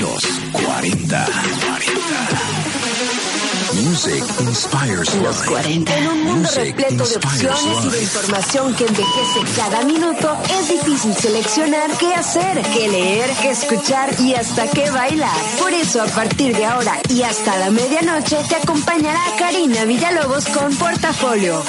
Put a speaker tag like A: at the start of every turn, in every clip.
A: Los 40. Music inspires
B: Los 40.
C: En un mundo
A: Music
C: repleto de opciones y de información que envejece cada minuto, es difícil seleccionar qué hacer, qué leer, qué escuchar y hasta qué bailar. Por eso, a partir de ahora y hasta la medianoche, te acompañará Karina Villalobos con Portafolio.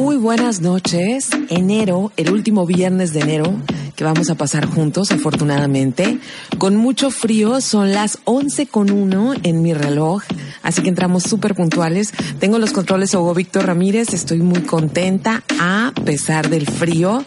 D: Muy buenas noches. Enero, el último viernes de enero que vamos a pasar juntos, afortunadamente. Con mucho frío, son las 11 con uno en mi reloj, así que entramos súper puntuales. Tengo los controles Hugo Víctor Ramírez, estoy muy contenta a pesar del frío.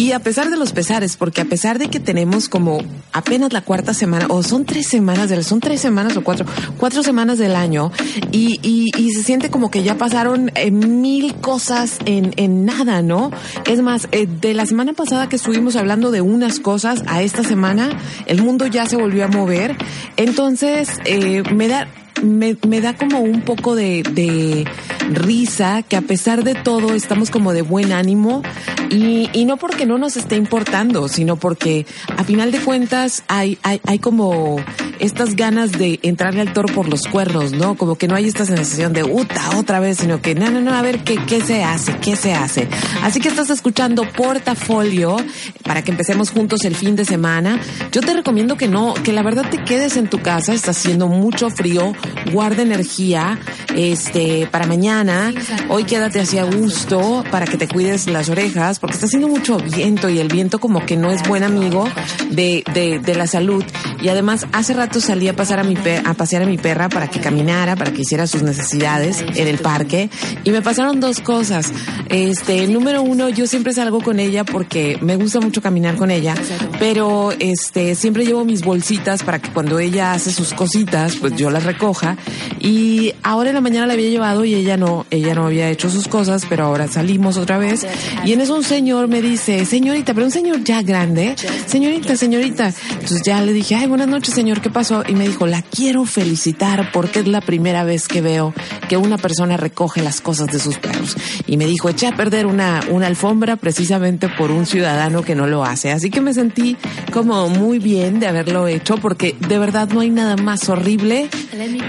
D: Y a pesar de los pesares, porque a pesar de que tenemos como apenas la cuarta semana, o son tres semanas, del, son tres semanas o cuatro, cuatro semanas del año, y, y, y se siente como que ya pasaron eh, mil cosas en, en nada, ¿no? Es más, eh, de la semana pasada que estuvimos hablando de unas cosas, a esta semana el mundo ya se volvió a mover. Entonces, eh, me da, me, me da como un poco de, de risa que a pesar de todo estamos como de buen ánimo y, y no porque no nos esté importando, sino porque a final de cuentas hay, hay, hay como estas ganas de entrarle al toro por los cuernos, ¿no? Como que no hay esta sensación de uta otra vez, sino que no, no, no, a ver qué, qué se hace, qué se hace. Así que estás escuchando Portafolio para que empecemos juntos el fin de semana. Yo te recomiendo que no, que la verdad te quedes en tu casa, está haciendo mucho frío, guarda energía, este, para mañana. Hoy quédate así a gusto para que te cuides las orejas, porque está haciendo mucho viento y el viento como que no es buen amigo de, de, de la salud. Y además, hace rato salí a pasar a mi per- a pasear a mi perra para que caminara, para que hiciera sus necesidades en el parque. Y me pasaron dos cosas. Este, número uno, yo siempre salgo con ella porque me gusta mucho caminar con ella, pero este, siempre llevo mis bolsitas para que cuando ella hace sus cositas, pues yo las recoja. Y ahora en la mañana la había llevado y ella no, ella no había hecho sus cosas, pero ahora salimos otra vez. Y en eso un señor me dice, señorita, pero un señor ya grande, señorita, señorita. Entonces ya le dije, ay, buenas noches, señor, ¿qué pasó? Y me dijo, la quiero felicitar porque es la primera vez que veo que una persona recoge las cosas de sus perros. Y me dijo, eché a perder una, una alfombra precisamente por un ciudadano que no lo hace. Así que me sentí como muy bien de haberlo hecho porque de verdad no hay nada más horrible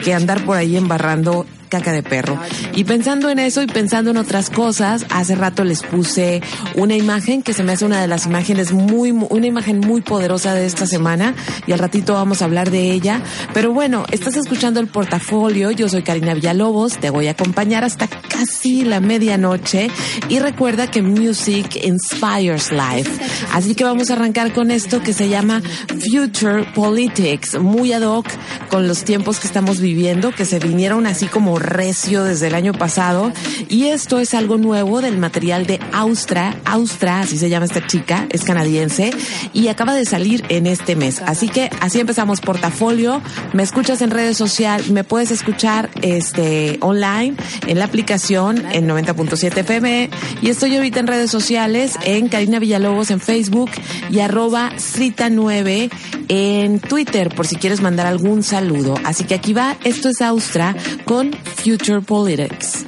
D: que andar por ahí embarrando caca de perro. Y pensando en eso y pensando en otras cosas, hace rato les puse una imagen que se me hace una de las imágenes muy, una imagen muy poderosa de esta semana y al ratito vamos a hablar de ella. Pero bueno, estás escuchando el portafolio, yo soy Karina Villalobos, te voy a acompañar hasta casi la medianoche y recuerda que Music Inspires Life. Así que vamos a arrancar con esto que se llama Future Politics, muy ad hoc con los tiempos que estamos viviendo, que se vinieron así como recio desde el año pasado. Y esto es algo nuevo del material de Austra, Austra, así se llama esta chica, es canadiense, y acaba de salir en este mes. Así que así empezamos portafolio. Me escuchas en redes sociales, me puedes escuchar este online en la aplicación en 90.7 FM y estoy ahorita en redes sociales en Karina Villalobos en Facebook y arroba Srita9 en Twitter por si quieres mandar algún saludo. Así que aquí va, esto es Austra con Future Politics.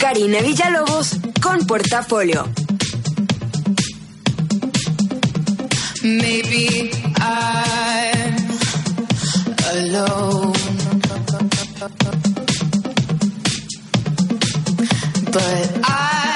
C: Karina Villalobos con Portafolio.
E: Maybe I'm alone. But I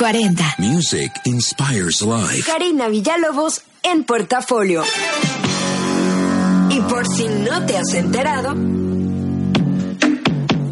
A: 40. Music Inspires Life.
C: Karina Villalobos en portafolio. Y por si no te has enterado,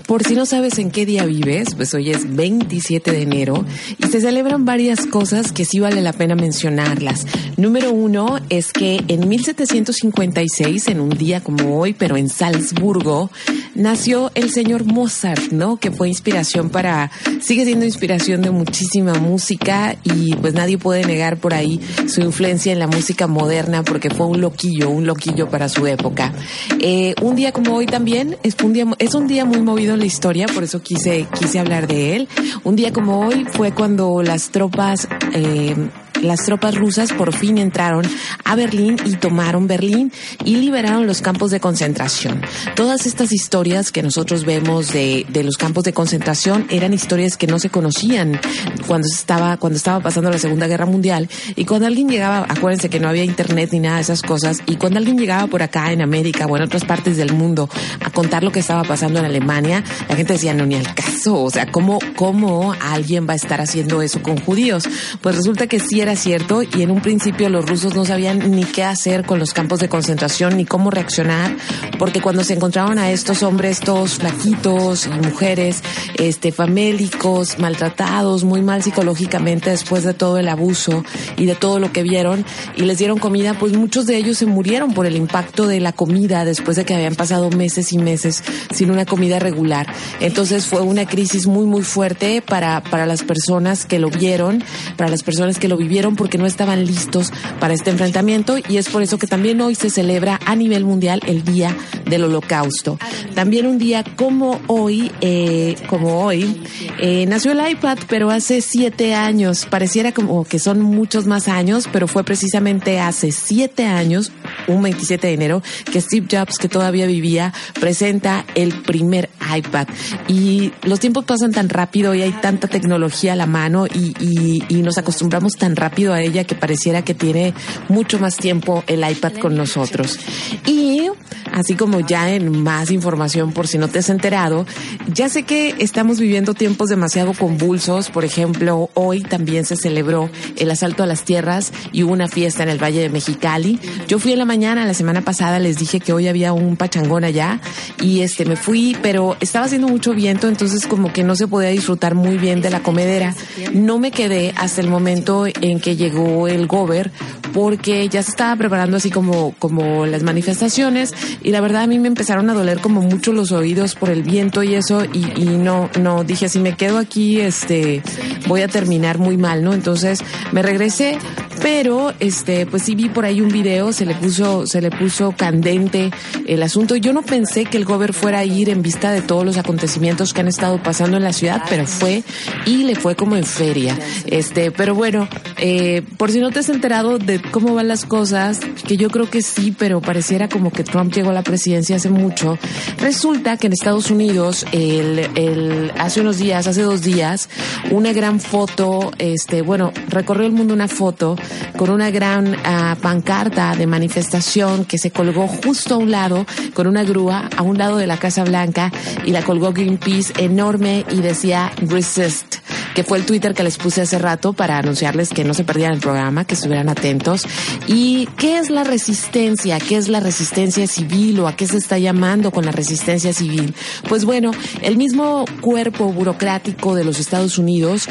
D: Por si no sabes en qué día vives, pues hoy es 27 de enero y se celebran varias cosas que sí vale la pena mencionarlas. Número uno es que en 1756, en un día como hoy, pero en Salzburgo, nació el señor Mozart, ¿no? Que fue inspiración para, sigue siendo inspiración de muchísima música y pues nadie puede negar por ahí su influencia en la música moderna porque fue un loquillo, un loquillo para su época. Eh, un día como hoy también es un día, es un día muy movido la historia, por eso quise, quise hablar de él. Un día como hoy fue cuando las tropas, eh, las tropas rusas por fin entraron a Berlín y tomaron Berlín y liberaron los campos de concentración. Todas estas historias que nosotros vemos de, de los campos de concentración eran historias que no se conocían cuando estaba, cuando estaba pasando la Segunda Guerra Mundial y cuando alguien llegaba, acuérdense que no había internet ni nada de esas cosas, y cuando alguien llegaba por acá en América o en otras partes del mundo a contar lo que estaba pasando en Alemania, la gente decía, no, ni al caso, o sea, ¿cómo, cómo alguien va a estar haciendo eso con judíos? Pues resulta que sí cierto y en un principio los rusos no sabían ni qué hacer con los campos de concentración ni cómo reaccionar, porque cuando se encontraban a estos hombres todos flaquitos mujeres, este, famélicos, maltratados, muy mal psicológicamente después de todo el abuso y de todo lo que vieron y les dieron comida, pues muchos de ellos se murieron por el impacto de la comida después de que habían pasado meses y meses sin una comida regular. Entonces fue una crisis muy, muy fuerte para, para las personas que lo vieron, para las personas que lo vivieron porque no estaban listos para este enfrentamiento y es por eso que también hoy se celebra a nivel mundial el Día del Holocausto. También un día como hoy, eh, como hoy, eh, nació el iPad, pero hace siete años. Pareciera como que son muchos más años, pero fue precisamente hace siete años, un 27 de enero, que Steve Jobs, que todavía vivía, presenta el primer iPad. Y los tiempos pasan tan rápido y hay tanta tecnología a la mano y- y nos acostumbramos tan rápido a ella que pareciera que tiene mucho más tiempo el iPad con nosotros. Y así como ya en más información por si no te has enterado, ya sé que estamos viviendo tiempos demasiado convulsos. Por ejemplo, hoy también se celebró el asalto a las tierras y hubo una fiesta en el Valle de Mexicali. Yo fui en la mañana, la semana pasada les dije que hoy había un pachangón allá y este me fui, pero estaba haciendo mucho viento, entonces como que no se podía disfrutar muy bien de la comedera. No me quedé hasta el momento en que llegó el gober porque ya se estaba preparando así como, como las manifestaciones y la verdad a mí me empezaron a doler como mucho los oídos por el viento y eso y, y no, no, dije si me quedo aquí, este, voy a terminar muy mal, ¿no? Entonces me regresé, pero este, pues sí vi por ahí un video, se le puso, se le puso candente el asunto. Yo no pensé que el gober fuera a ir en vista de todos los acontecimientos que han estado pasando en la ciudad, pero fue y le fue como en feria. Este, pero bueno, eh, por si no te has enterado de cómo van las cosas, que yo creo que sí, pero pareciera como que Trump llegó a la presidencia hace mucho. Resulta que en Estados Unidos, el, el, hace unos días, hace dos días, una gran foto, este, bueno, recorrió el mundo una foto con una gran ah, pancarta de manifestación que se colgó justo a un lado, con una grúa, a un lado de la Casa Blanca, y la colgó Greenpeace enorme y decía resist que fue el Twitter que les puse hace rato para anunciarles que no se perdieran el programa, que estuvieran atentos. ¿Y qué es la resistencia? ¿Qué es la resistencia civil o a qué se está llamando con la resistencia civil? Pues bueno, el mismo cuerpo burocrático de los Estados Unidos,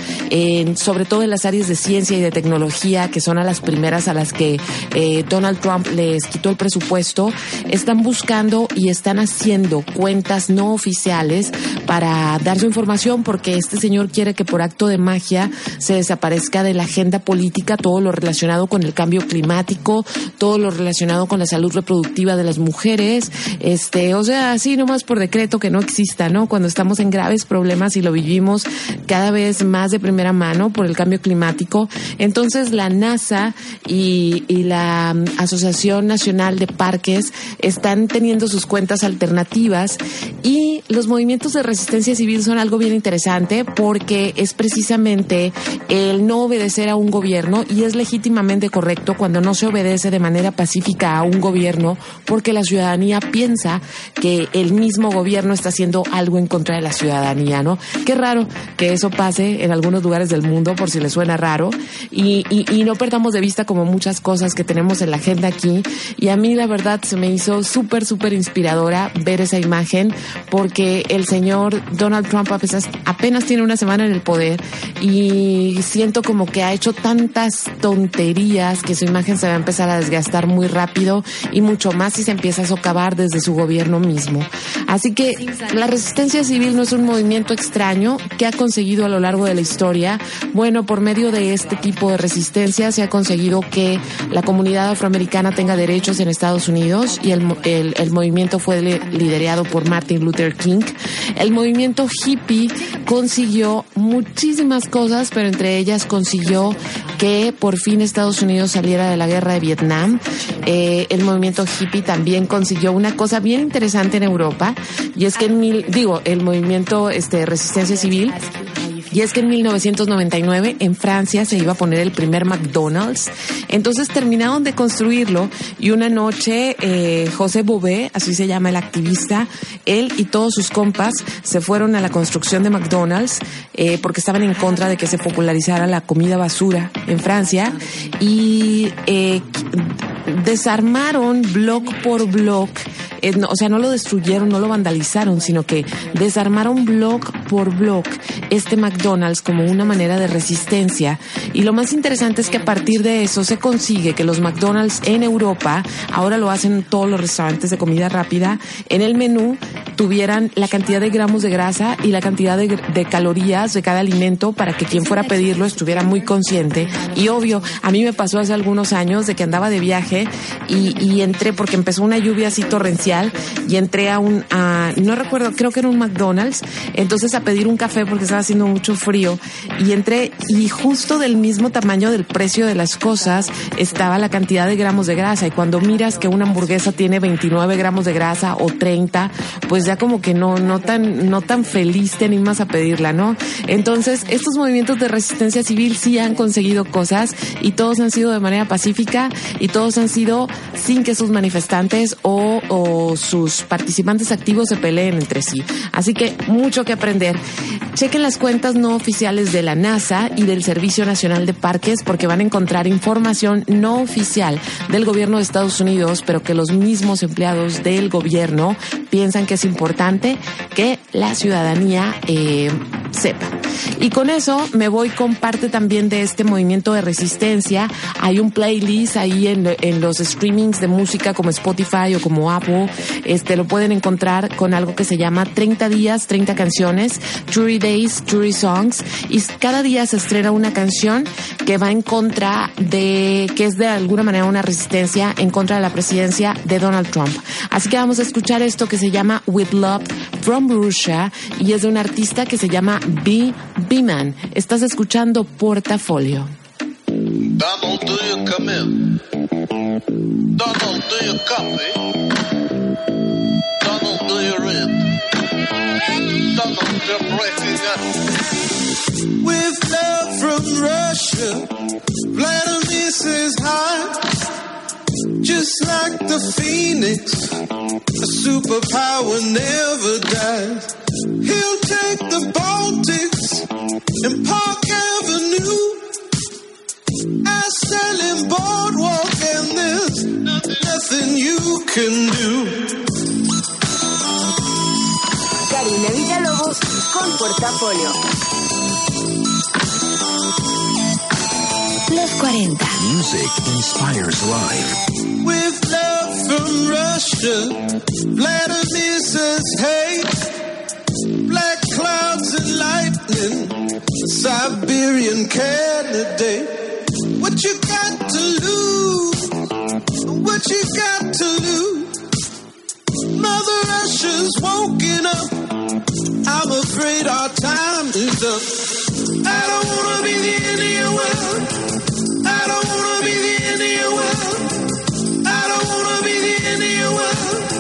D: sobre todo en las áreas de ciencia y de tecnología, que son a las primeras a las que eh, Donald Trump les quitó el presupuesto, están buscando y están haciendo cuentas no oficiales para dar su información porque este señor quiere que por acto de magia se desaparezca de la agenda política todo lo relacionado con el cambio climático, todo lo relacionado con la salud reproductiva de las mujeres, este, o sea, así nomás por decreto que no exista, ¿no? Cuando estamos en graves problemas y lo vivimos cada vez más de primera mano por el cambio climático, entonces la NASA y, la mm, Asociación Nacional de Parques están teniendo sus cuentas alternativas y los movimientos de resistencia civil son algo bien interesante porque es precisamente el no obedecer a un gobierno y es legítimamente correcto cuando no se obedece de manera pacífica a un gobierno porque la ciudadanía piensa que el mismo gobierno está haciendo algo en contra de la ciudadanía, ¿no? Qué raro que eso pase en algunos lugares del mundo por si les suena raro y no perdamos de vista como muchas cosas que tenemos en la agenda aquí y a mí la verdad se me hizo súper, súper inspiradora ver esa imagen porque el señor Donald Trump apenas, apenas tiene una semana en el poder y siento como que ha hecho tantas tonterías que su imagen se va a empezar a desgastar muy rápido y mucho más si se empieza a socavar desde su gobierno mismo. Así que la resistencia civil no es un movimiento extraño que ha conseguido a lo largo de la historia. Bueno, por medio de este tipo de resistencia se ha conseguido que la comunidad afroamericana tenga derechos en Estados Unidos y el, el, movimiento fue li- liderado por Martin Luther King. El movimiento hippie consiguió muchísimas cosas, pero entre ellas consiguió que por fin Estados Unidos saliera de la guerra de Vietnam. Eh, el movimiento hippie también consiguió una cosa bien interesante en Europa y es que digo, el movimiento este, resistencia civil y es que en 1999 en Francia se iba a poner el primer McDonald's. Entonces terminaron de construirlo y una noche eh, José Bové, así se llama el activista, él y todos sus compas se fueron a la construcción de McDonald's eh, porque estaban en contra de que se popularizara la comida basura en Francia y eh, desarmaron block por block eh, no, o sea, no lo destruyeron, no lo vandalizaron, sino que desarmaron block por block este McDonald's como una manera de resistencia. Y lo más interesante es que a partir de eso se consigue que los McDonald's en Europa, ahora lo hacen todos los restaurantes de comida rápida, en el menú tuvieran la cantidad de gramos de grasa y la cantidad de, de calorías de cada alimento para que quien fuera a pedirlo estuviera muy consciente. Y obvio, a mí me pasó hace algunos años de que andaba de viaje y, entré porque empezó una lluvia así torrencial y entré a un, no recuerdo, creo que era un McDonald's. Entonces a pedir un café porque estaba haciendo mucho frío y entré y justo del mismo tamaño del precio de las cosas estaba la cantidad de gramos de grasa y cuando miras que una hamburguesa tiene 29 gramos de grasa o 30, pues ya como que no, no tan, no tan feliz te animas a pedirla, ¿no? Entonces, estos movimientos de resistencia civil sí han conseguido cosas y todos han sido de manera pacífica y todos han sido sin que sus manifestantes o, sus participantes activos se peleen entre sí. Así que mucho que aprender. Chequen las cuentas no oficiales de la NASA y del Servicio Nacional de Parques porque van a encontrar información no oficial del gobierno de Estados Unidos, pero que los mismos empleados del gobierno piensan que es importante que la ciudadanía eh, sepa. Y con eso me voy con parte también de este movimiento de resistencia. Hay un playlist ahí en, en los streamings de música como Spotify o como Apple. Este lo pueden encontrar con algo que se llama 30 días, 30 canciones, Jury Days, Jury Songs. Y cada día se estrena una canción que va en contra de, que es de alguna manera una resistencia en contra de la presidencia de Donald Trump. Así que vamos a escuchar esto que se llama With Love from Russia y es de un artista que se llama B. B-Man. Estás escuchando Portafolio.
B: Donald, do you come in? Donald, do you copy? Donald, do you read? Donald, you're breaking up. With love from Russia, Vladimir says hi. Just like the phoenix, a superpower never dies. He'll take the Baltics and Park Avenue. I sell him boardwalk and there's nothing you can do.
C: Karina Villalobos con Portafolio. Los 40.
A: Music inspires life.
B: With love from Russia, Vladimir says, hey, black clouds and lightning, Siberian candidate. What you got to lose? What you got to lose? Mother Russia's woken up. I'm afraid our time is up. I don't wanna be the end of your world. I don't wanna be the end of your world. I don't wanna be the end of your world.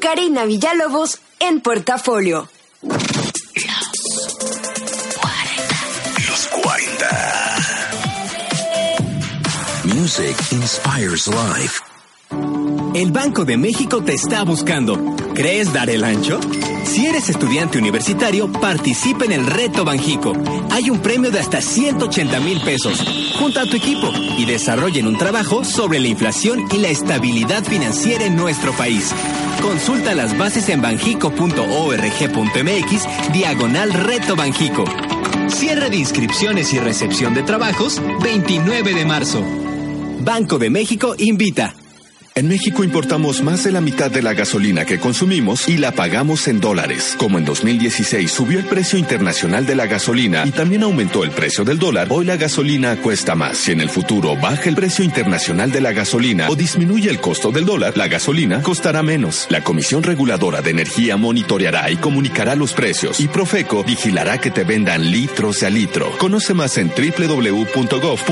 C: Karina Villalobos en portafolio.
A: Music inspires life.
F: El Banco de México te está buscando. ¿Crees dar el ancho? Si eres estudiante universitario, participa en el Reto Banjico. Hay un premio de hasta 180 mil pesos. Junta a tu equipo y desarrollen un trabajo sobre la inflación y la estabilidad financiera en nuestro país. Consulta las bases en banjico.org.mx diagonal Reto Banjico. Cierre de inscripciones y recepción de trabajos 29 de marzo. Banco de México invita.
G: En México importamos más de la mitad de la gasolina que consumimos y la pagamos en dólares. Como en 2016 subió el precio internacional de la gasolina y también aumentó el precio del dólar, hoy la gasolina cuesta más. Si en el futuro baja el precio internacional de la gasolina o disminuye el costo del dólar, la gasolina costará menos. La Comisión Reguladora de Energía monitoreará y comunicará los precios y Profeco vigilará que te vendan litros a litro. Conoce más en www.gov.mx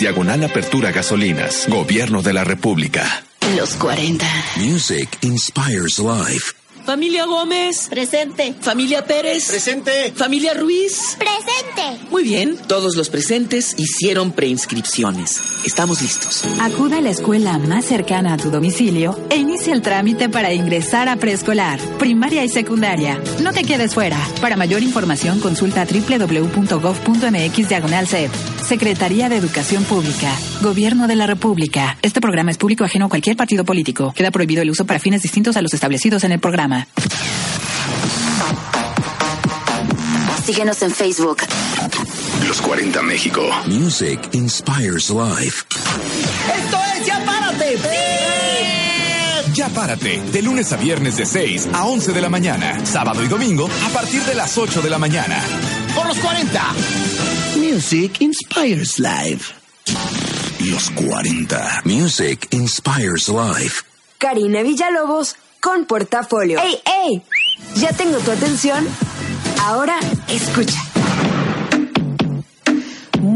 G: diagonal apertura gasolinas. Gobierno de la República.
H: Los 40.
A: Music inspires life.
I: Familia Gómez.
H: Presente.
I: Familia Pérez.
J: Presente.
I: Familia Ruiz.
H: Presente.
I: Muy bien, todos los presentes hicieron preinscripciones. Estamos listos.
K: Acuda a la escuela más cercana a tu domicilio e inicia el trámite para ingresar a preescolar, primaria y secundaria. No te quedes fuera. Para mayor información consulta www.gov.mx diagonal. Secretaría de Educación Pública. Gobierno de la República. Este programa es público ajeno a cualquier partido político. Queda prohibido el uso para fines distintos a los establecidos en el programa.
C: Síguenos en Facebook.
A: Los 40 México. Music inspires life.
I: ¡Esto es Ya Párate!
L: Ya párate, de lunes a viernes de 6 a 11 de la mañana, sábado y domingo a partir de las 8 de la mañana.
J: Por los 40.
A: Music inspires life. Los 40. Music inspires life.
C: Karina Villalobos con portafolio. ¡Ey, ey! Ya tengo tu atención. Ahora escucha.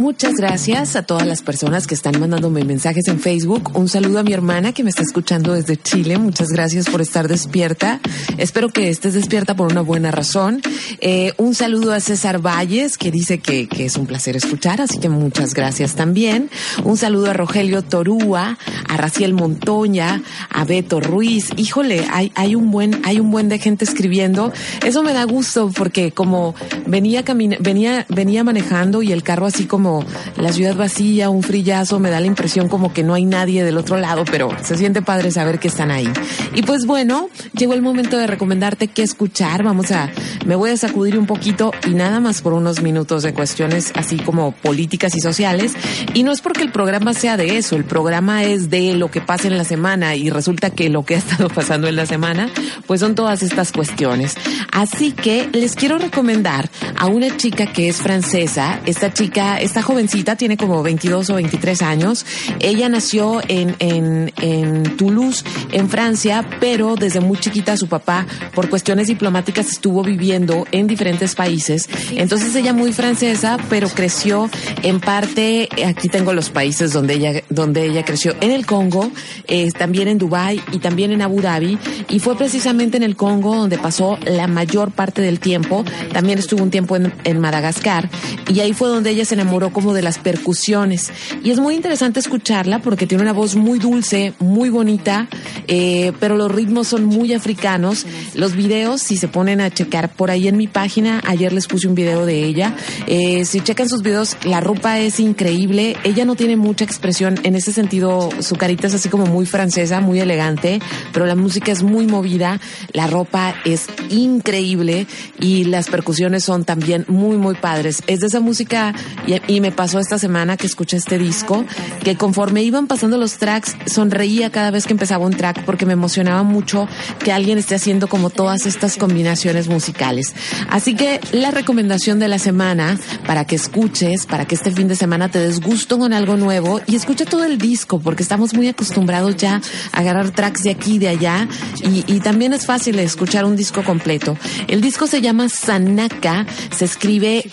D: Muchas gracias a todas las personas que están mandándome mensajes en Facebook. Un saludo a mi hermana que me está escuchando desde Chile. Muchas gracias por estar despierta. Espero que estés despierta por una buena razón. Eh, un saludo a César Valles que dice que, es un placer escuchar, así que muchas gracias también. Un saludo a Rogelio Torúa, a Raciel Montoña, a Beto Ruiz. Híjole, hay, hay un buen, hay un buen de gente escribiendo. Eso me da gusto porque como venía venía, venía manejando y el carro así como la ciudad vacía, un frillazo, me da la impresión como que no hay nadie del otro lado, pero se siente padre saber que están ahí. Y pues bueno, llegó el momento de recomendarte qué escuchar. Vamos a, me voy a sacudir un poquito y nada más por unos minutos de cuestiones así como políticas y sociales. Y no es porque el programa sea de eso, el programa es de lo que pasa en la semana y resulta que lo que ha estado pasando en la semana, pues son todas estas cuestiones. Así que les quiero recomendar a una chica que es francesa. Esta chica, esta jovencita tiene como 22 o 23 años. Ella nació en, en, en Toulouse, en Francia, pero desde muy chiquita su papá, por cuestiones diplomáticas, estuvo viviendo en diferentes países. Entonces ella muy francesa, pero creció en parte, aquí tengo los países donde ella, donde ella creció, en el Congo, eh, también en Dubai y también en Abu Dhabi. Y fue precisamente en el Congo donde pasó la mayor parte del tiempo. También estuvo un tiempo en, en Madagascar. Y ahí fue donde ella se enamoró como de las percusiones. Y es muy interesante escucharla porque tiene una voz muy dulce, muy bonita, eh, pero los ritmos son muy africanos. Los videos, si se ponen a checar por ahí en mi página, ayer les puse un video de ella. Eh, si checan sus videos, la ropa es increíble. Ella no tiene mucha expresión en ese sentido. Su carita es así como muy francesa, muy elegante, pero la música es muy movida. La ropa es increíble y las percusiones son también muy, muy padres. Es de esa música y, y me pasó esta semana que escuché este disco, que conforme iban pasando los tracks, sonreía cada vez que empezaba un track porque me emocionaba mucho que alguien esté haciendo como todas estas combinaciones musicales. Así que la recomendación de la semana para que escuches, para que este fin de semana te des gusto con algo nuevo y escucha todo el disco porque estamos muy acostumbrados ya a agarrar tracks de aquí y de allá y, también es fácil escuchar un disco completo. El disco se llama Sanaka, se escribe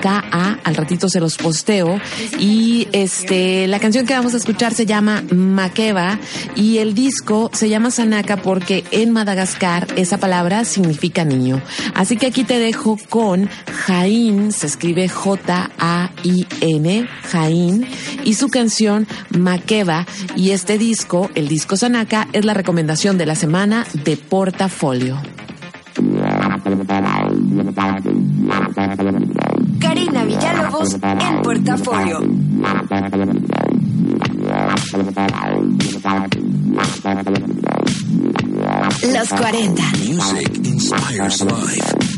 D: Z-A-N-A-K-A, al ratito se los posteo y este la canción que vamos a escuchar se llama Makeba y el disco se llama Sanaka porque en Madagascar esa palabra significa niño. Así que aquí te dejo con Jain, se escribe J-A-I-N, Jain, y su canción Makeba. Y este disco, el disco Sanaka, es la recomendación de la semana de Portafolio.
C: Karina Villalobos en portafolio. Los 40.
A: Music inspires life.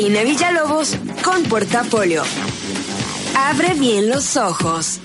C: Karina Villalobos con Portafolio. Abre bien los ojos.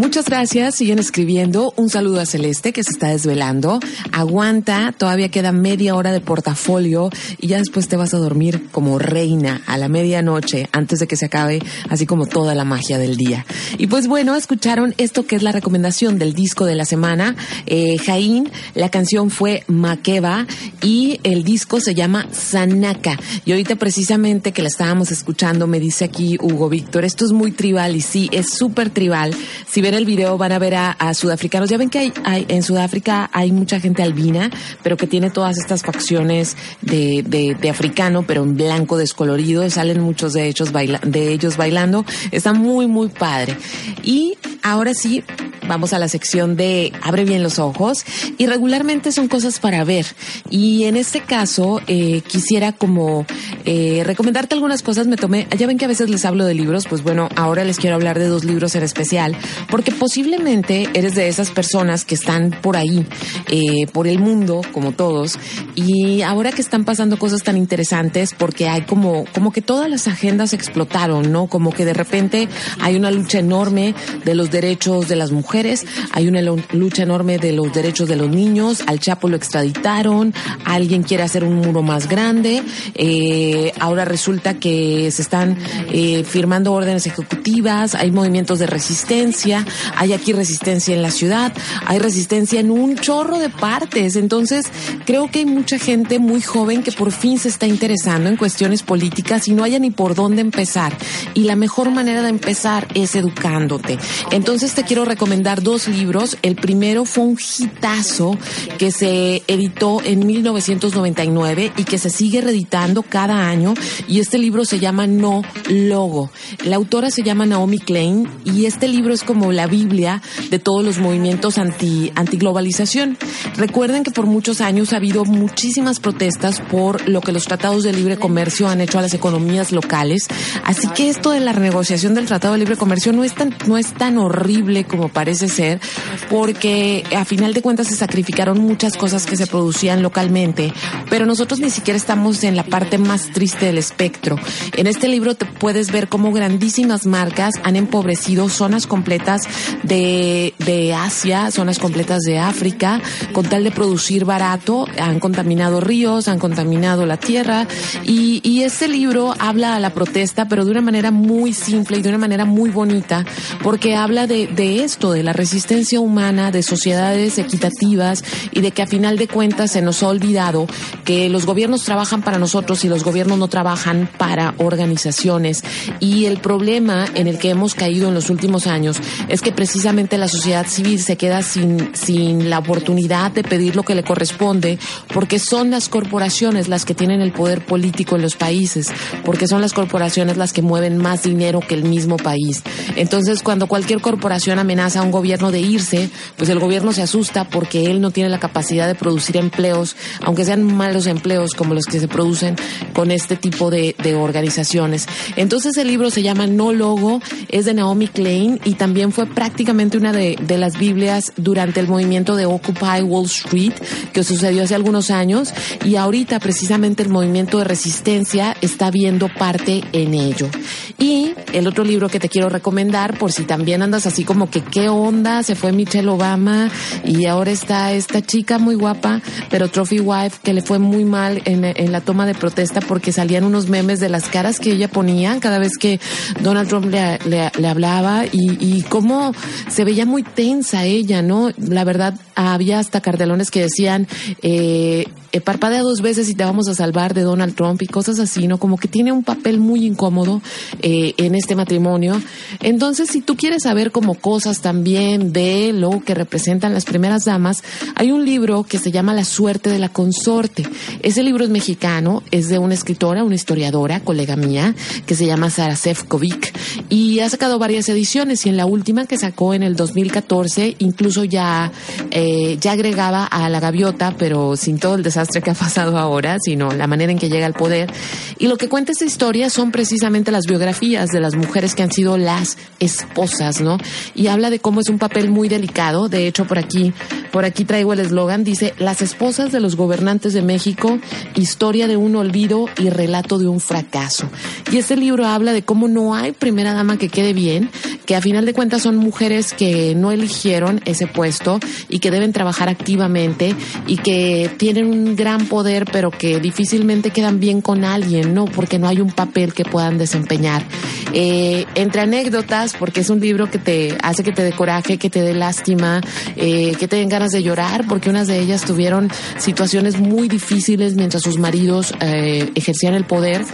D: Muchas gracias. Siguen escribiendo. Un saludo a Celeste que se está desvelando. Aguanta. Todavía queda media hora de portafolio y ya después te vas a dormir como reina a la medianoche antes de que se acabe, así como toda la magia del día. Y pues bueno, escucharon esto que es la recomendación del disco de la semana. Eh, Jaín, la canción fue Makeba y el disco se llama Sanaka. Y ahorita precisamente que la estábamos escuchando, me dice aquí Hugo Víctor, esto es muy tribal y sí, es súper tribal. Si el video van a ver a, a sudafricanos. Ya ven que hay, hay- en Sudáfrica hay mucha gente albina, pero que tiene todas estas facciones de, de, de africano, pero en blanco descolorido. Salen muchos de ellos, baila- de ellos bailando. Está muy, muy padre. Y ahora sí, vamos a la sección de abre bien los ojos y regularmente son cosas para ver. Y en este caso eh, quisiera como eh, recomendarte algunas cosas. Me tomé, ya ven que a veces les hablo de libros, pues bueno, ahora les quiero hablar de dos libros en especial, porque posiblemente eres de esas personas que están por ahí, eh, por el mundo, como todos, y ahora que están pasando cosas tan interesantes, porque hay como, como que todas las agendas explotaron, ¿no? Como que de repente hay una lucha enorme de los derechos de las mujeres hay una lucha enorme de los derechos de los niños, al Chapo lo extraditaron, alguien quiere hacer un muro más grande, eh, ahora resulta que se están eh, firmando órdenes ejecutivas, hay movimientos de resistencia, hay aquí resistencia en la ciudad, hay resistencia en un chorro de partes, entonces creo que hay mucha gente muy joven que por fin se está interesando en cuestiones políticas y no haya ni por dónde empezar. Y la mejor manera de empezar es educándote. Entonces te quiero recomendar dos libros. El primero fue un hitazo que se editó en 1999 y que se sigue reeditando cada año. Y este libro se llama No Logo. La autora se llama Naomi Klein y este libro es como la Biblia de todos los movimientos anti, antiglobalización. Recuerden que por muchos años ha habido muchísimas protestas por lo que los tratados de libre comercio han hecho a las economías locales. Así que esto de la renegociación del Tratado de Libre Comercio no es tan, no es tan horrible como parece ser, porque a final de cuentas se sacrificaron muchas cosas que se producían localmente, pero nosotros ni siquiera estamos en la parte más triste del espectro. En este libro te puedes ver cómo grandísimas marcas han empobrecido zonas completas de, de Asia, zonas completas de África, con tal de producir barato, han contaminado ríos, han contaminado la tierra, y, y este libro habla a la protesta, pero de una manera muy simple y de una manera muy bonita, porque habla de, de esto, de la resistencia humana, de sociedades equitativas y de que a final de cuentas se nos ha olvidado que los gobiernos trabajan para nosotros y los gobiernos no trabajan para organizaciones. Y el problema en el que hemos caído en los últimos años es que precisamente la sociedad civil se queda sin, sin la oportunidad de pedir lo que le corresponde, porque son las corporaciones las que tienen el poder político en los países, porque son las corporaciones las que mueven más dinero que el mismo país. Entonces, cuando cualquier corporación amenaza a un gobierno de irse, pues el gobierno se asusta porque él no tiene la capacidad de producir empleos, aunque sean malos empleos como los que se producen con este tipo de, de organizaciones. Entonces, el libro se llama No Logo, es de Naomi Klein y también fue prácticamente una de, las Biblias durante el movimiento de Occupy Wall Street que sucedió hace algunos años y ahorita precisamente el movimiento de resistencia está viendo parte en ello. Y el otro libro que te quiero recomendar, por si también andas así como que qué onda, se fue Michelle Obama y ahora está esta chica muy guapa, pero Trophy Wife, que le fue muy mal en, la toma de protesta porque salían unos memes de las caras que ella ponía cada vez que Donald Trump le, le- le hablaba y, y cómo se veía muy tensa ella, ¿no? La verdad, había hasta cartelones que decían, eh, eh, parpadea dos veces y te vamos a salvar de Donald Trump y cosas así, ¿no? Como que tiene un papel muy incómodo eh, en este matrimonio. Entonces, si tú quieres saber como cosas también de lo que representan las primeras damas, hay un libro que se llama La suerte de la consorte. Ese libro es mexicano, es de una escritora, una historiadora, colega mía, que se llama Sara Sefcovic y ha sacado varias ediciones y en la última que sacó en el 2014 incluso ya, eh, ya agregaba a la gaviota, pero sin todo el desastre que ha pasado ahora, sino la manera en que llega al poder. Y lo que cuenta esta historia son precisamente las biografías de las mujeres que han sido las esposas, ¿no? Y habla de cómo es un papel muy delicado. De hecho, por aquí, por aquí traigo el eslogan, dice, las esposas de los gobernantes de México, historia de un olvido y relato de un fracaso. Y este libro habla de cómo no hay primera dama que quede bien, que a final de cuentas son mujeres que no eligieron ese puesto y que deben trabajar activamente y que tienen un gran poder, pero que difícilmente quedan bien con alguien, ¿no? Porque no hay un papel que puedan desempeñar. Eh, entre anécdotas, porque es un libro que te hace que te dé coraje, que te dé lástima, eh, que te den ganas de llorar, porque unas de ellas tuvieron situaciones muy difíciles mientras sus maridos eh, ejercían el poder.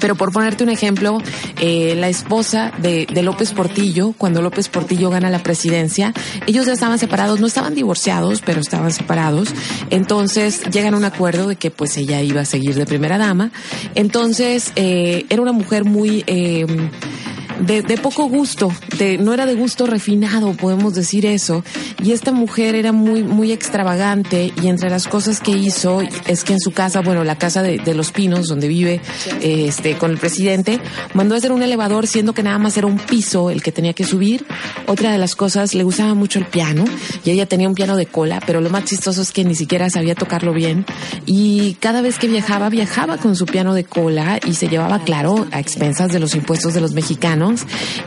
D: Pero por ponerte un ejemplo, la esposa de, de López Portillo, cuando López Portillo gana la presidencia, ellos ya estaban separados, no estaban divorciados, pero estaban separados. Entonces llegan a un acuerdo de que pues ella iba a seguir de primera dama. Entonces eh, era una mujer muy... eh, de, poco gusto, no era de gusto refinado, podemos decir eso. Y esta mujer era muy, muy extravagante y entre las cosas que hizo es que en su casa, bueno, la casa de, de los pinos donde vive eh, este con el presidente, mandó a hacer un elevador siendo que nada más era un piso el que tenía que subir. Otra de las cosas, le gustaba mucho el piano y ella tenía un piano de cola, pero lo más chistoso es que ni siquiera sabía tocarlo bien. Y cada vez que viajaba, viajaba con su piano de cola y se llevaba, claro, a expensas de los impuestos de los mexicanos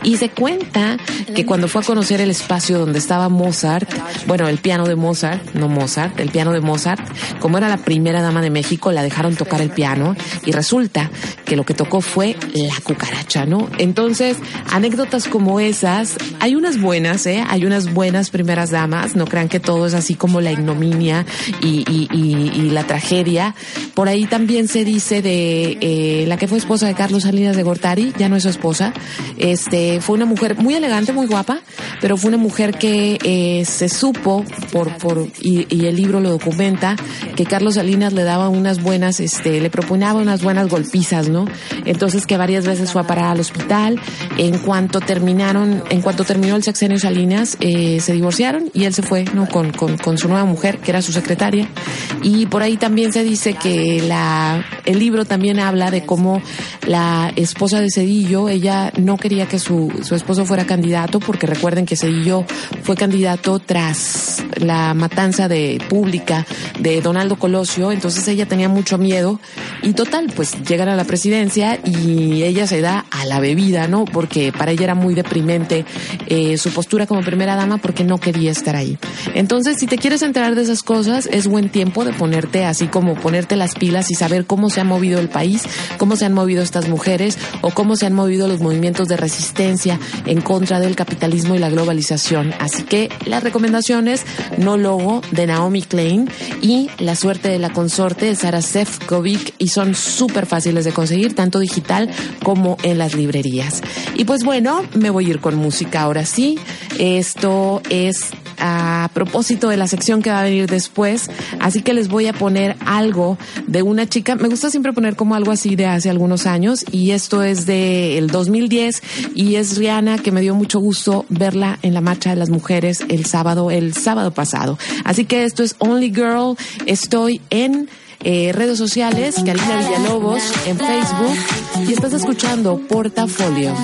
D: Y se cuenta que cuando fue a conocer el espacio donde estaba Mozart, bueno, el piano de Mozart, no Mozart, el piano de Mozart, como era la primera dama de México, la dejaron tocar el piano y resulta que lo que tocó fue la cucaracha, ¿no? Entonces, anécdotas como esas, hay unas buenas, ¿eh? Hay unas buenas primeras damas, no crean que todo es así como la ignominia y la tragedia. Por ahí también se dice de eh, la que fue esposa de Carlos Salinas de Gortari, ya no es su esposa, este, fue una mujer muy elegante, muy guapa, pero fue una mujer que eh, se supo por, por, y, y el libro lo documenta, que Carlos Salinas le daba unas buenas, este, le proponía unas buenas golpizas, ¿no? Entonces que varias veces fue a parar al hospital. En cuanto terminaron, en cuanto terminó el sexenio Salinas, eh, se divorciaron y él se fue, ¿no? Con, con, con su nueva mujer, que era su secretaria. Y por ahí también se dice que la, el libro también habla de cómo la esposa de Cedillo, ella no quería que su, su esposo fuera candidato, porque recuerden que Cedillo fue candidato tras la matanza de pública de Donaldo Colosio, entonces ella tenía mucho miedo y total, pues llegan a la presidencia y ella se da a la bebida, ¿no? Porque para ella era muy deprimente eh, su postura como primera dama porque no quería estar ahí. Entonces, si te quieres enterar de esas cosas, es buen tiempo de ponerte así como ponerte las pilas y saber cómo se ha movido el país, cómo se han movido estas mujeres o cómo se han movido los movimientos de resistencia en contra del capitalismo y la globalización. Así que las recomendaciones, No Logo de Naomi Klein y La suerte de la consorte de Sara Sefcovic y son súper fáciles de conseguir, tanto digital como en las librerías. Y pues bueno, me voy a ir con música ahora sí. Esto es a propósito de la sección que va a venir después, así que les voy a poner algo de una chica, me gusta siempre poner como algo así de hace algunos años y esto es de el 2010 y es Rihanna que me dio mucho gusto verla en la marcha de las mujeres el sábado, el sábado pasado. Así que esto es Only Girl, estoy en eh, redes sociales, Karina Villalobos en Facebook y estás escuchando Portafolio.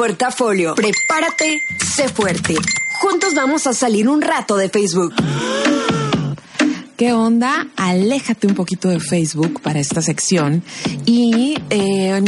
C: Portafolio. Prepárate, sé fuerte. Juntos vamos a salir un rato de Facebook.
D: ¿Qué onda? Aléjate un poquito de Facebook para esta sección. Y eh,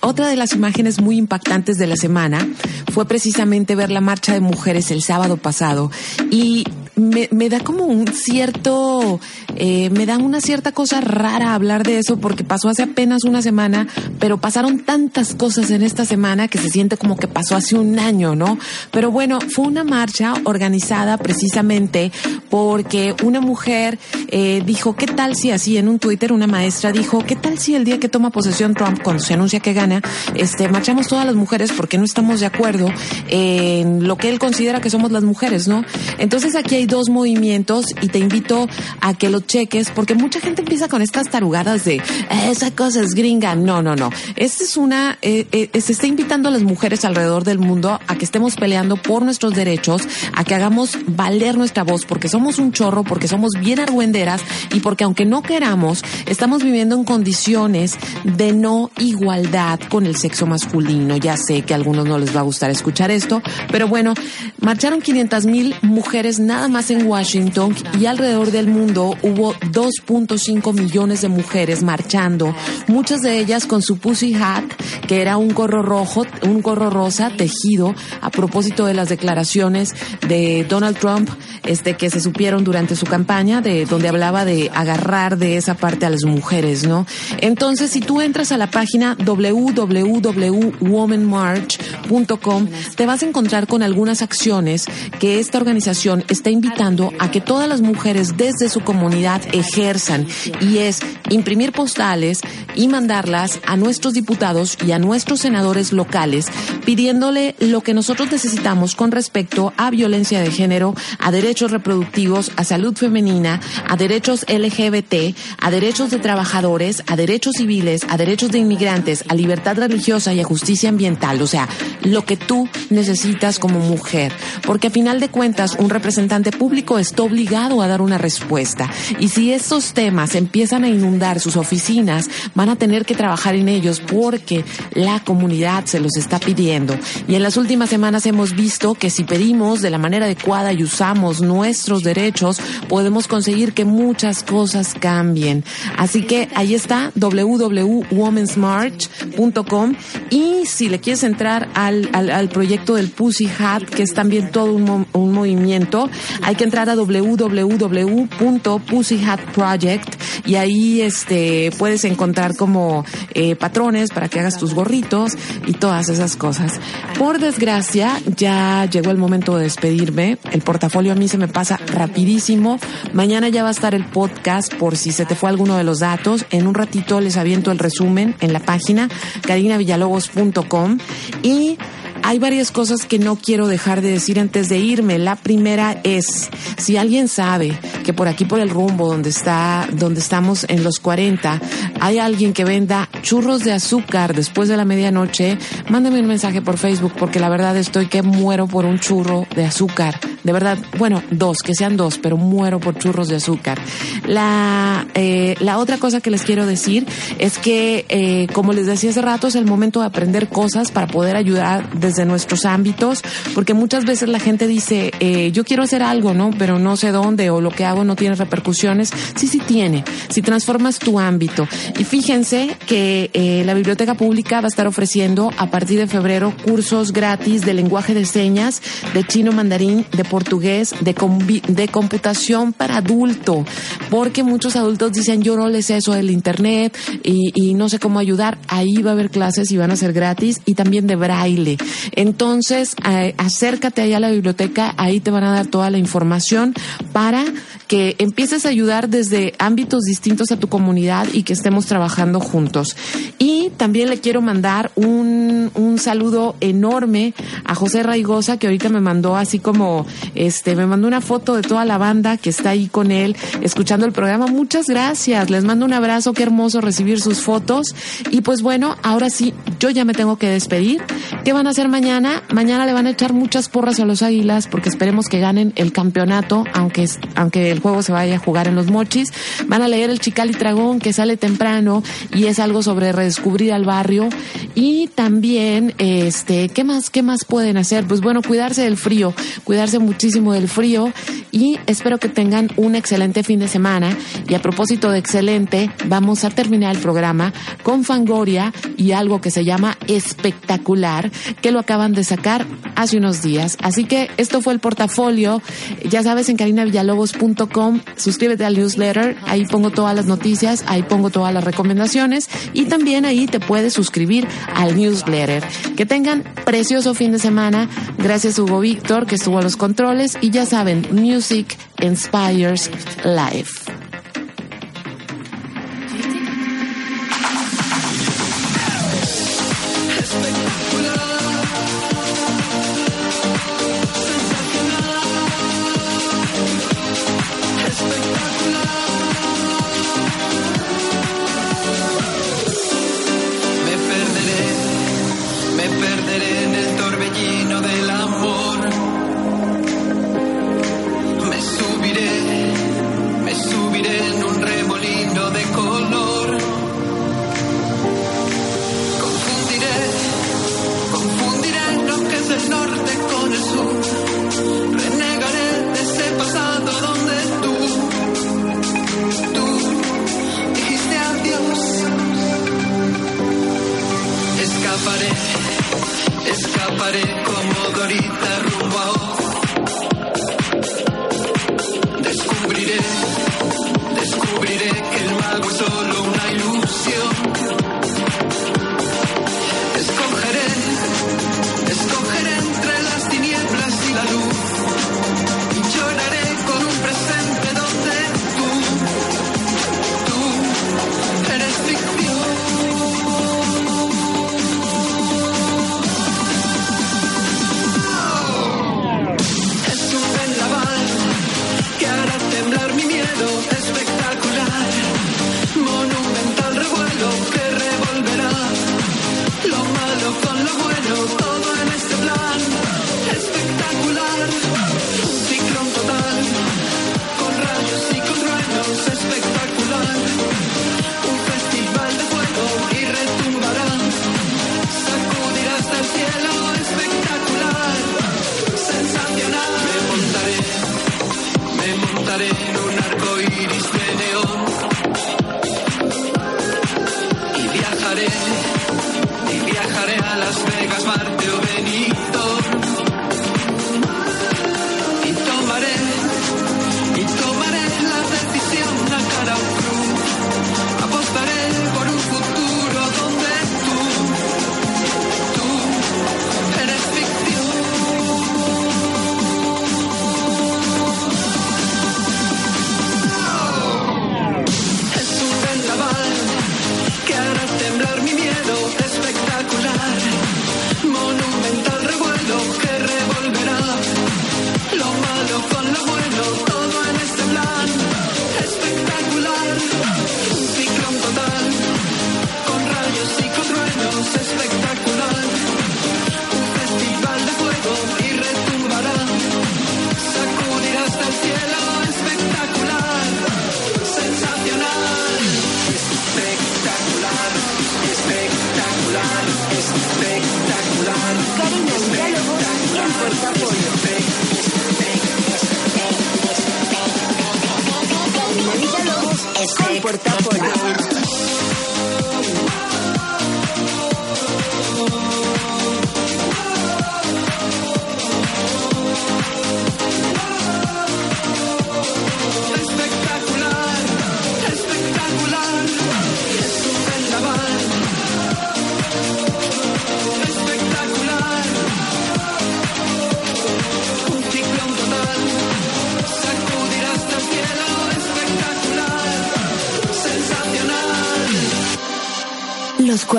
D: otra de las imágenes muy impactantes de la semana fue precisamente ver la marcha de mujeres el sábado pasado. Y me, da como un cierto, eh, me da una cierta cosa rara hablar de eso porque pasó hace apenas una semana, pero pasaron tantas cosas en esta semana que se siente como que pasó hace un año, ¿no? Pero bueno, fue una marcha organizada precisamente porque una mujer eh, dijo, ¿qué tal si así en un Twitter una maestra dijo, ¿qué tal si el día que toma posesión Trump, cuando se anuncia que gana, este, marchamos todas las mujeres porque no estamos de acuerdo en lo que él considera que somos las mujeres, ¿no? Entonces aquí hay dos movimientos y te invito a que lo cheques porque mucha gente empieza con estas tarugadas de "Eh, esa cosa es gringa. No, no, no. Esta es una, eh, eh, se está invitando a las mujeres alrededor del mundo a que estemos peleando por nuestros derechos, a que hagamos valer nuestra voz porque somos un chorro, porque somos bien argüenderas y porque aunque no queramos, estamos viviendo en condiciones de no igualdad con el sexo masculino. Ya sé que a algunos no les va a gustar escuchar esto, pero bueno, marcharon 500 mil mujeres nada más en Washington y alrededor del mundo hubo 2.5 millones de mujeres marchando, muchas de ellas con su pussy hat, que era un gorro rojo, un gorro rosa tejido a propósito de las declaraciones de Donald Trump, este que se supieron durante su campaña, de donde hablaba de agarrar de esa parte a las mujeres, ¿no? Entonces, si tú entras a la página www.womanmarch.com, te vas a encontrar con algunas acciones que esta organización está invitando a que todas las mujeres desde su comunidad ejerzan y es imprimir postales y mandarlas a nuestros diputados y a nuestros senadores locales pidiéndole lo que nosotros necesitamos con respecto a violencia de género, a derechos reproductivos, a salud femenina, a derechos LGBT, a derechos de trabajadores, a derechos civiles, a derechos de inmigrantes, a libertad religiosa y a justicia ambiental. O sea, lo que tú necesitas como mujer. Porque a final de cuentas, un representante público está obligado a dar una respuesta. Y si estos temas empiezan a inundar sus oficinas, van a tener que trabajar en ellos porque la comunidad se los está pidiendo. Y en las últimas semanas hemos visto que si pedimos de la manera adecuada y usamos nuestros derechos, podemos conseguir que muchas cosas cambien. Así que ahí está www.womensmarch.com y si le quieres entrar al, al, proyecto del Pussy Hat, que es también todo un, un movimiento, hay que entrar a www.pussyhatproject y ahí este puedes encontrar como eh, patrones para que hagas tus gorritos y todas esas cosas. Por desgracia, ya llegó el momento de despedirme. El portafolio a mí se me pasa rapidísimo. Mañana ya va a estar el podcast por si se te fue alguno de los datos. En un ratito les aviento el resumen en la página carinavillalobos.com y hay varias cosas que no quiero dejar de decir antes de irme. La primera es, si alguien sabe que por aquí por el rumbo donde está, donde estamos en los 40, hay alguien que venda churros de azúcar después de la medianoche, mándame un mensaje por Facebook porque la verdad estoy que muero por un churro de azúcar. De verdad, bueno, dos, que sean dos, pero muero por churros de azúcar. La, eh, la otra cosa que les quiero decir es que, eh, como les decía hace rato, es el momento de aprender cosas para poder ayudar desde nuestros ámbitos, porque muchas veces la gente dice, eh, yo quiero hacer algo, ¿no? Pero no sé dónde o lo que hago no tiene repercusiones. Sí, sí tiene. Si transformas tu ámbito. Y fíjense que eh, la Biblioteca Pública va a estar ofreciendo a partir de febrero cursos gratis de lenguaje de señas, de chino mandarín, de portugués, de, de computación para adulto, porque muchos adultos dicen yo no les sé eso del internet y, y no sé cómo ayudar. Ahí va a haber clases y van a ser gratis y también de braille. Entonces, eh, acércate allá a la biblioteca, ahí te van a dar toda la información para que empieces a ayudar desde ámbitos distintos a tu comunidad y que estemos trabajando juntos. Y también le quiero mandar un, un saludo enorme a José Raigosa, que ahorita me mandó así como, este, me mandó una foto de toda la banda que está ahí con él, escuchando el programa. Muchas gracias, les mando un abrazo, qué hermoso recibir sus fotos. Y pues bueno, ahora sí, yo ya me tengo que despedir. ¿Qué van a hacer mañana? Mañana le van a echar muchas porras a los águilas porque esperemos que ganen el campeonato, aunque, aunque
M: el juego se vaya a jugar en los mochis. Van a leer el Chical y Tragón que sale temprano y es algo sobre redescubrir al barrio. Y también, este, ¿qué más, qué más pueden hacer? Pues bueno, cuidarse del frío, cuidarse muchísimo del frío y espero que tengan un excelente fin de semana. Y a propósito de excelente, vamos a terminar el programa con Fangoria y algo que se llama espectacular, que lo acaban de sacar hace unos días. Así que esto fue el portafolio. Ya sabes, en carinavillalobos.com, suscríbete al newsletter, ahí pongo todas las noticias, ahí pongo todas las recomendaciones y también ahí te puedes suscribir al newsletter. Que tengan precioso fin de semana. Gracias Hugo Víctor, que estuvo a los controles y ya saben, Music Inspires Life.